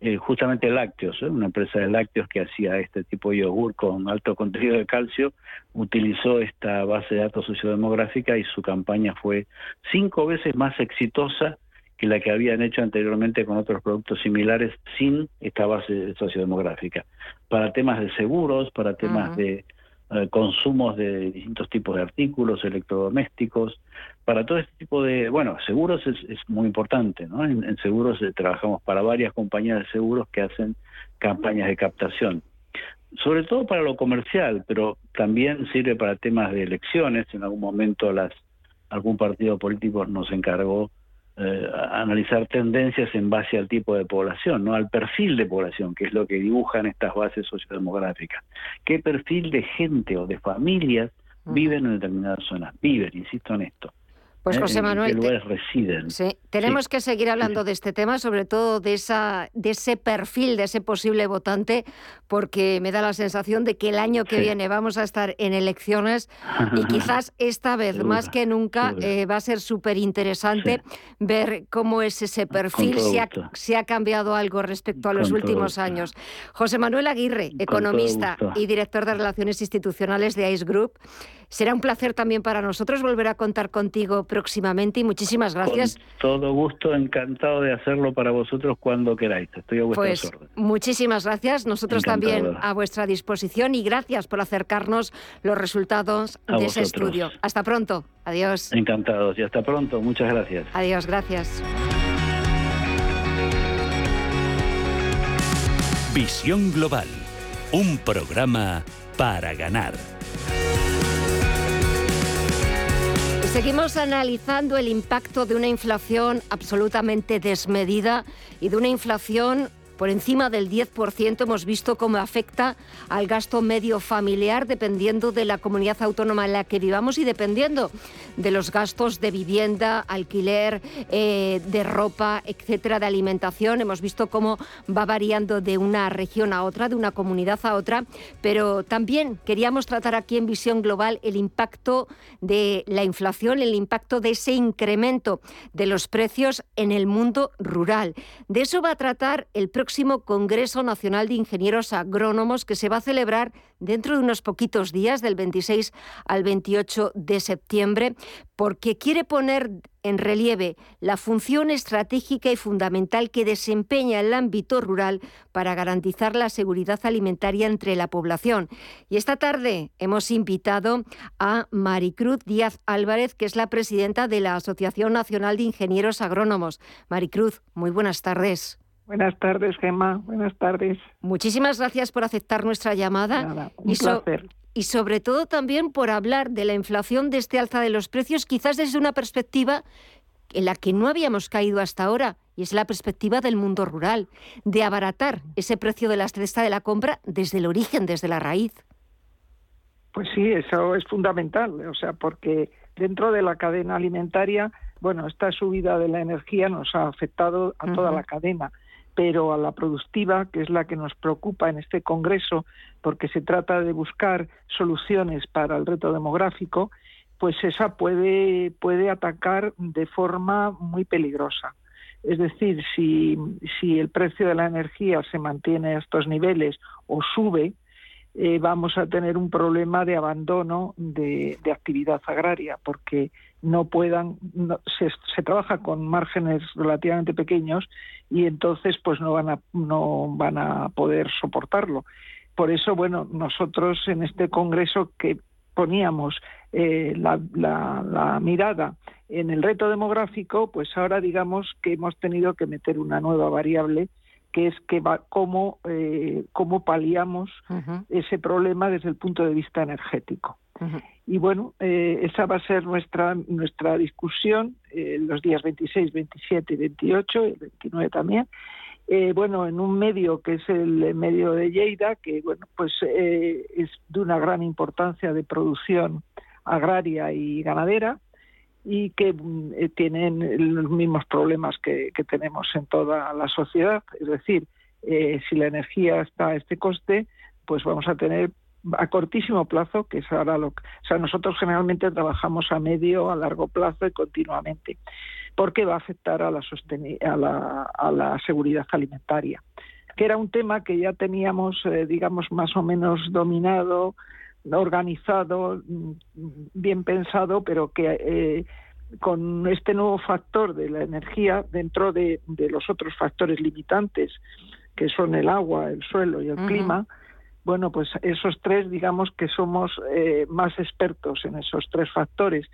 eh, justamente lácteos, ¿eh? una empresa de lácteos que hacía este tipo de yogur con alto contenido de calcio, utilizó esta base de datos sociodemográfica y su campaña fue cinco veces más exitosa que la que habían hecho anteriormente con otros productos similares sin esta base sociodemográfica. Para temas de seguros, para temas de eh, consumos de distintos tipos de artículos electrodomésticos, para todo este tipo de, bueno, seguros es, es muy importante, ¿no? En, en seguros eh, trabajamos para varias compañías de seguros que hacen campañas de captación, sobre todo para lo comercial, pero también sirve para temas de elecciones. En algún momento las algún partido político nos encargó eh, analizar tendencias en base al tipo de población, no al perfil de población, que es lo que dibujan estas bases sociodemográficas. ¿Qué perfil de gente o de familias viven en determinadas zonas? Viven, insisto en esto. Pues ¿eh? José ¿En- Manuel, ¿En te- qué lugares residen? Sí, tenemos Sí. que seguir hablando de este tema, sobre todo de esa, de ese perfil, de ese posible votante, porque me da la sensación de que el año que Sí. viene vamos a estar en elecciones y quizás esta vez más que nunca eh, va a ser súper interesante ver cómo es ese perfil, si ha, si ha cambiado algo respecto a los Con últimos años. José Manuel Aguirre, economista y director de Relaciones Institucionales de ICE Group. Será un placer también para nosotros volver a contar contigo próximamente y muchísimas gracias. Con todo gusto, encantado de hacerlo para vosotros cuando queráis. Estoy a vuestras Pues órdenes. muchísimas gracias. Nosotros Encantado. también a vuestra disposición y gracias por acercarnos los resultados A de ese estudio. Hasta pronto. Adiós. Encantados y hasta pronto. Muchas gracias. Adiós, gracias. Visión Global, un programa para ganar. Seguimos analizando el impacto de una inflación absolutamente desmedida y de una inflación por encima del 10%. Hemos visto cómo afecta al gasto medio familiar dependiendo de la comunidad autónoma en la que vivamos y dependiendo de los gastos de vivienda, alquiler, eh, de ropa, etcétera, de alimentación. Hemos visto cómo va variando de una región a otra, de una comunidad a otra, pero también queríamos tratar aquí en Visión Global el impacto de la inflación, el impacto de ese incremento de los precios en el mundo rural. De eso va a tratar el próximo Congreso Nacional de Ingenieros Agrónomos que se va a celebrar dentro de unos poquitos días, del 26 al 28 de septiembre, porque quiere poner en relieve la función estratégica y fundamental que desempeña el ámbito rural para garantizar la seguridad alimentaria entre la población. Y esta tarde hemos invitado a Maricruz Díaz Álvarez, que es la presidenta de la Asociación Nacional de Ingenieros Agrónomos. Maricruz, muy buenas tardes. Buenas tardes, Gemma. Buenas tardes. Muchísimas gracias por aceptar nuestra llamada. un y, so- placer. y sobre todo también por hablar de la inflación, de este alza de los precios, quizás desde una perspectiva en la que no habíamos caído hasta ahora, y es la perspectiva del mundo rural, de abaratar ese precio de la cesta de la compra desde el origen, desde la raíz. Pues sí, eso es fundamental, o sea, porque dentro de la cadena alimentaria, bueno, esta subida de la energía nos ha afectado a toda la cadena, pero a la productiva, que es la que nos preocupa en este congreso, porque se trata de buscar soluciones para el reto demográfico, pues esa puede puede atacar de forma muy peligrosa. Es decir, si, si el precio de la energía se mantiene a estos niveles o sube, eh, vamos a tener un problema de abandono de, de actividad agraria, porque no puedan, no- se, se trabaja con márgenes relativamente pequeños y entonces pues no van a, no van a poder soportarlo. Por eso, bueno, nosotros en este congreso que poníamos eh, la, la- la mirada en el reto demográfico, pues ahora digamos que hemos tenido que meter una nueva variable que es que va, cómo, eh, cómo paliamos ese problema desde el punto de vista energético. Y bueno, eh, esa va a ser nuestra, nuestra discusión eh, los días 26, 27 y 28, el 29 también. Eh, bueno, en un medio que es el medio de Lleida, que bueno, pues es de una gran importancia de producción agraria y ganadera, y que mm, eh, tienen los mismos problemas que, tenemos en toda la sociedad. Es decir, eh, si la energía está a este coste, pues vamos a tener a cortísimo plazo, que es ahora lo que, o sea, nosotros generalmente trabajamos a medio, a largo plazo y continuamente, porque va a afectar a la, la, a la seguridad alimentaria, que era un tema que ya teníamos, eh, digamos, más o menos dominado, organizado, bien pensado, pero que eh, con este nuevo factor de la energía, dentro de, los otros factores limitantes, que son el agua, el suelo y el clima, bueno, pues esos tres, digamos que somos eh, más expertos en esos tres factores,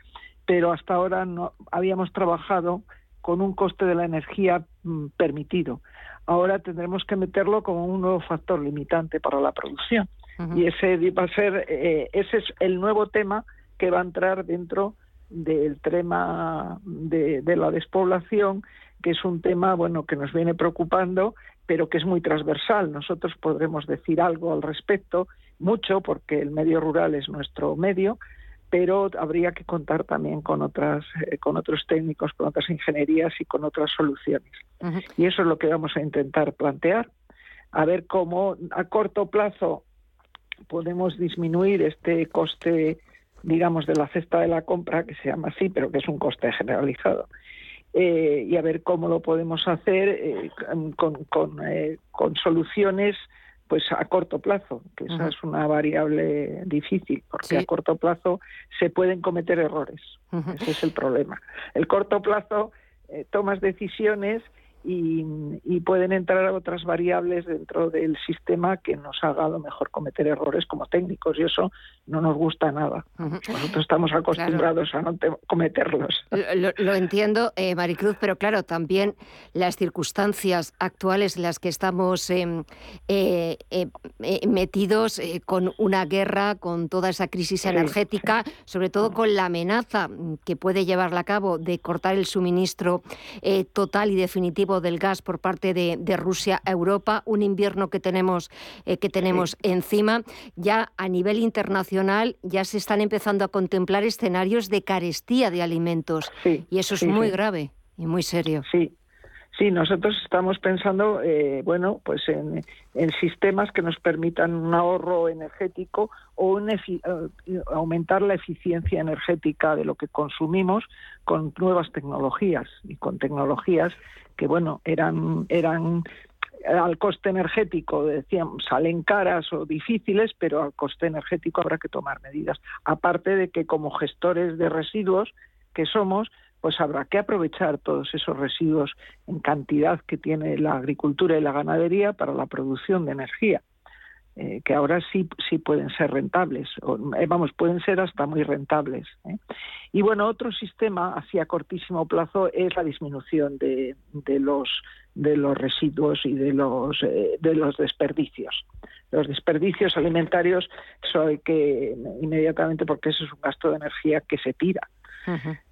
pero hasta ahora no habíamos trabajado con un coste de la energía mm, permitido. Ahora tendremos que meterlo como un nuevo factor limitante para la producción. Y ese va a ser, eh, ese es el nuevo tema que va a entrar dentro del tema de, de, la despoblación, que es un tema bueno que nos viene preocupando, pero que es muy transversal. Nosotros podremos decir algo al respecto, mucho, porque el medio rural es nuestro medio, pero habría que contar también con otras, eh, con otros técnicos, con otras ingenierías y con otras soluciones. Y eso es lo que vamos a intentar plantear, a ver cómo a corto plazo podemos disminuir este coste, digamos, de la cesta de la compra, que se llama así, pero que es un coste generalizado. Eh, y a ver cómo lo podemos hacer eh, con, con, eh, con, soluciones pues a corto plazo, que esa es una variable difícil, porque a corto plazo se pueden cometer errores. Ese es el problema. El corto plazo tomas decisiones y, pueden entrar otras variables dentro del sistema que nos haga a lo mejor cometer errores como técnicos y eso no nos gusta nada. Nosotros estamos acostumbrados a no cometerlos. Lo, entiendo, eh, Maricruz, pero claro, también las circunstancias actuales en las que estamos em, eh, eh, metidos con una guerra, con toda esa crisis energética, sobre todo con la amenaza que puede llevarla a cabo de cortar el suministro total y definitivo del gas por parte de, Rusia a Europa, un invierno que tenemos, eh, que tenemos encima. Ya a nivel internacional ya se están empezando a contemplar escenarios de carestía de alimentos y eso es muy grave y muy serio. Sí, Sí, nosotros estamos pensando, eh, bueno, pues en, sistemas que nos permitan un ahorro energético o eh, aumentar la eficiencia energética de lo que consumimos con nuevas tecnologías y con tecnologías que, bueno, eran eran al coste energético, decíamos, salen caras o difíciles, pero al coste energético habrá que tomar medidas. Aparte de que como gestores de residuos que somos, pues habrá que aprovechar todos esos residuos en cantidad que tiene la agricultura y la ganadería para la producción de energía, eh, que ahora sí, sí pueden ser rentables, eh, vamos, pueden ser hasta muy rentables. ¿eh? Y bueno, otro sistema hacia cortísimo plazo es la disminución de, de los de los residuos y de los de los desperdicios. Los desperdicios alimentarios son que inmediatamente porque eso es un gasto de energía que se tira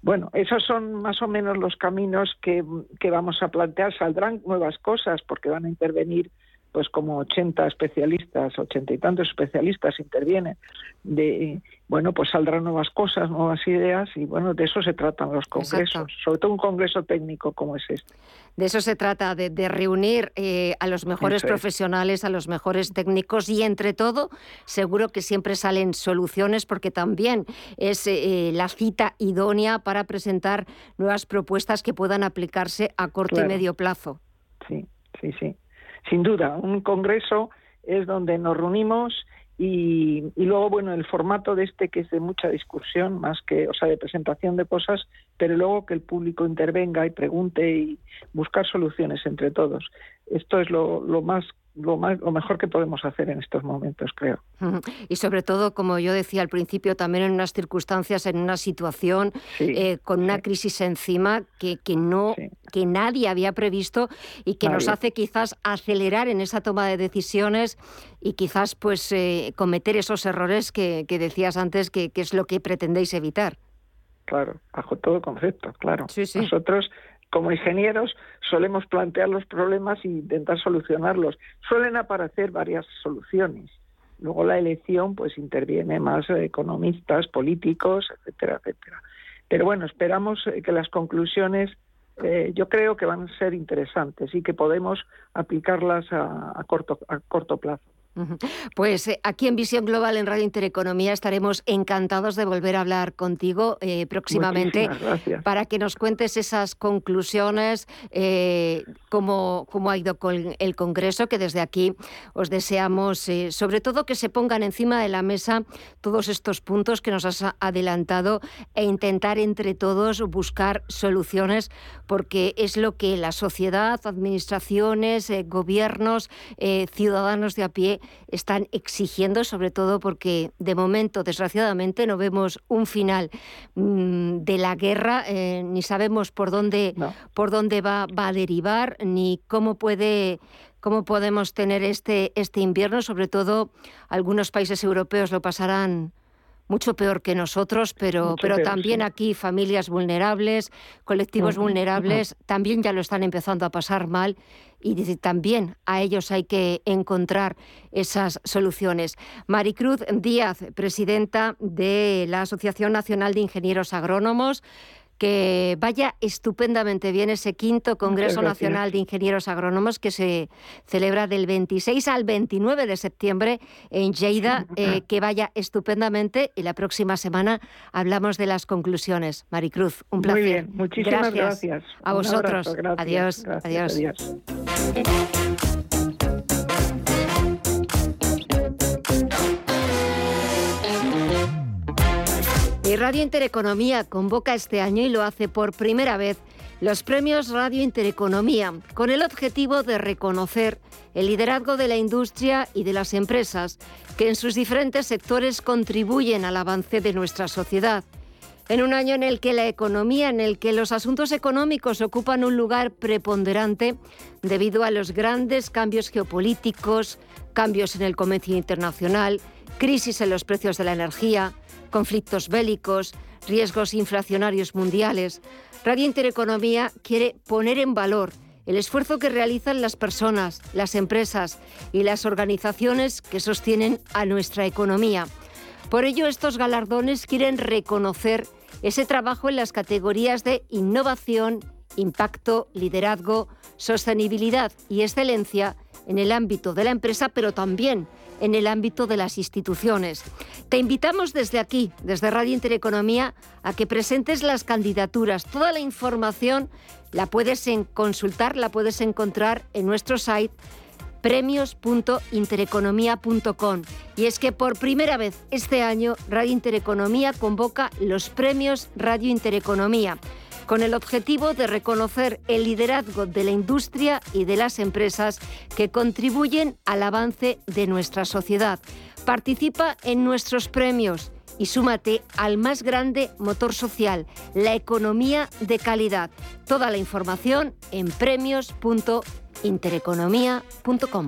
bueno, esos son más o menos los caminos que, que vamos a plantear. Saldrán nuevas cosas porque van a intervenir pues como 80 especialistas, 80 y tantos especialistas intervienen, de, bueno, pues saldrán nuevas cosas, nuevas ideas y bueno, de eso se tratan los congresos, sobre todo un congreso técnico como es este. De eso se trata, de, reunir eh, a los mejores profesionales, a los mejores técnicos y entre todo, seguro que siempre salen soluciones porque también es eh, la cita idónea para presentar nuevas propuestas que puedan aplicarse a corto y medio plazo. Sí, sí, sí sin duda, un congreso es donde nos reunimos y, luego, bueno, el formato de este que es de mucha discusión, más que, o sea, de presentación de cosas, pero luego que el público intervenga y pregunte y buscar soluciones entre todos. Esto es lo, lo más lo, lo mejor que podemos hacer en estos momentos, creo. Y sobre todo, como yo decía al principio, también en unas circunstancias, en una situación eh, con una crisis encima que, que no, que nadie había previsto y que nos hace quizás acelerar en esa toma de decisiones y quizás pues eh, cometer esos errores que, que decías antes que, que, es lo que pretendéis evitar. Claro, bajo todo concepto, claro. Nosotros como ingenieros solemos plantear los problemas e intentar solucionarlos. Suelen aparecer varias soluciones. Luego la elección pues interviene más economistas, políticos, etcétera, etcétera. Pero bueno, esperamos eh, que las conclusiones eh, yo creo que van a ser interesantes y que podemos aplicarlas a, a corto plazo. Pues eh, aquí en Visión Global en Radio Intereconomía estaremos encantados de volver a hablar contigo eh, próximamente para que nos cuentes esas conclusiones, eh, cómo, ha ido con el Congreso, que desde aquí os deseamos sobre todo que se pongan encima de la mesa todos estos puntos que nos has adelantado e intentar entre todos buscar soluciones porque es lo que la sociedad, administraciones, gobiernos, ciudadanos de a pie están exigiendo, sobre todo porque de momento, desgraciadamente, no vemos un final mm, de la guerra, eh, ni sabemos por dónde, por dónde va, va a derivar, ni cómo puede cómo podemos tener este, este invierno, sobre todo algunos países europeos lo pasarán mucho peor que nosotros, pero, pero también aquí familias vulnerables, colectivos vulnerables, también ya lo están empezando a pasar mal y también a ellos hay que encontrar esas soluciones. Maricruz Díaz, presidenta de la Asociación Nacional de Ingenieros Agrónomos, que vaya estupendamente bien ese quinto Congreso Nacional de Ingenieros Agrónomos que se celebra del 26 al 29 de septiembre en Lleida, eh, que vaya estupendamente y la próxima semana hablamos de las conclusiones. Maricruz, un placer. Muy bien, muchísimas gracias. A vosotros. adiós. adiós. Y Radio Intereconomía convoca este año y lo hace por primera vez los premios Radio Intereconomía, con el objetivo de reconocer el liderazgo de la industria y de las empresas que en sus diferentes sectores contribuyen al avance de nuestra sociedad. En un año en el que la economía, en el que los asuntos económicos ocupan un lugar preponderante debido a los grandes cambios geopolíticos, cambios en el comercio internacional, crisis en los precios de la energía, conflictos bélicos, riesgos inflacionarios mundiales, Radio Intereconomía quiere poner en valor el esfuerzo que realizan las personas, las empresas y las organizaciones que sostienen a nuestra economía. Por ello, estos galardones quieren reconocer ese trabajo en las categorías de innovación, impacto, liderazgo, sostenibilidad y excelencia en el ámbito de la empresa, pero también en el ámbito de las instituciones. Te invitamos desde aquí, desde Radio Intereconomía, a que presentes las candidaturas. Toda la información la puedes consultar, la puedes encontrar en nuestro site premios.intereconomía.com. Y es que por primera vez este año Radio Intereconomía convoca los premios Radio Intereconomía con el objetivo de reconocer el liderazgo de la industria y de las empresas que contribuyen al avance de nuestra sociedad. Participa en nuestros premios y súmate al más grande motor social, la economía de calidad. Toda la información en premios.intereconomía.com.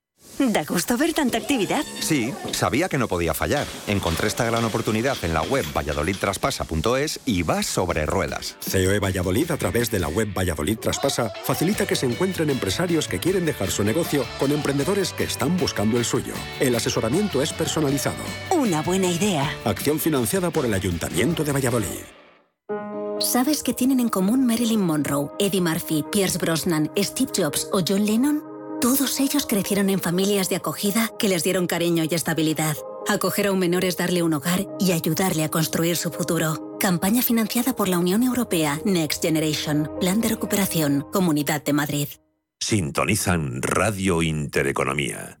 Da gusto ver tanta actividad. Sí, sabía que no podía fallar. Encontré esta gran oportunidad en la web valladolidtraspasa.es y va sobre ruedas. COE Valladolid a través de la web Valladolid Traspasa facilita que se encuentren empresarios que quieren dejar su negocio con emprendedores que están buscando el suyo. El asesoramiento es personalizado. Una buena idea. Acción financiada por el Ayuntamiento de Valladolid. ¿Sabes qué tienen en común Marilyn Monroe, Eddie Murphy, Pierce Brosnan, Steve Jobs o John Lennon? Todos ellos crecieron en familias de acogida que les dieron cariño y estabilidad. Acoger a un menor es darle un hogar y ayudarle a construir su futuro. Campaña financiada por la Unión Europea Next Generation. Plan de recuperación. Comunidad de Madrid. Sintonizan Radio Intereconomía.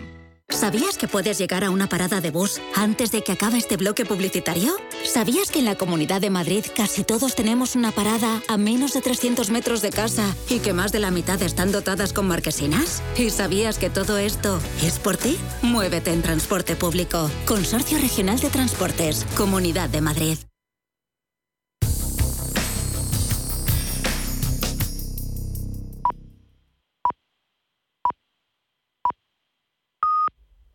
¿Sabías que puedes llegar a una parada de bus antes de que acabe este bloque publicitario? ¿Sabías que en la Comunidad de Madrid casi todos tenemos una parada a menos de 300 metros de casa y que más de la mitad están dotadas con marquesinas? ¿Y sabías que todo esto es por ti? Muévete en transporte público. Consorcio Regional de Transportes. Comunidad de Madrid.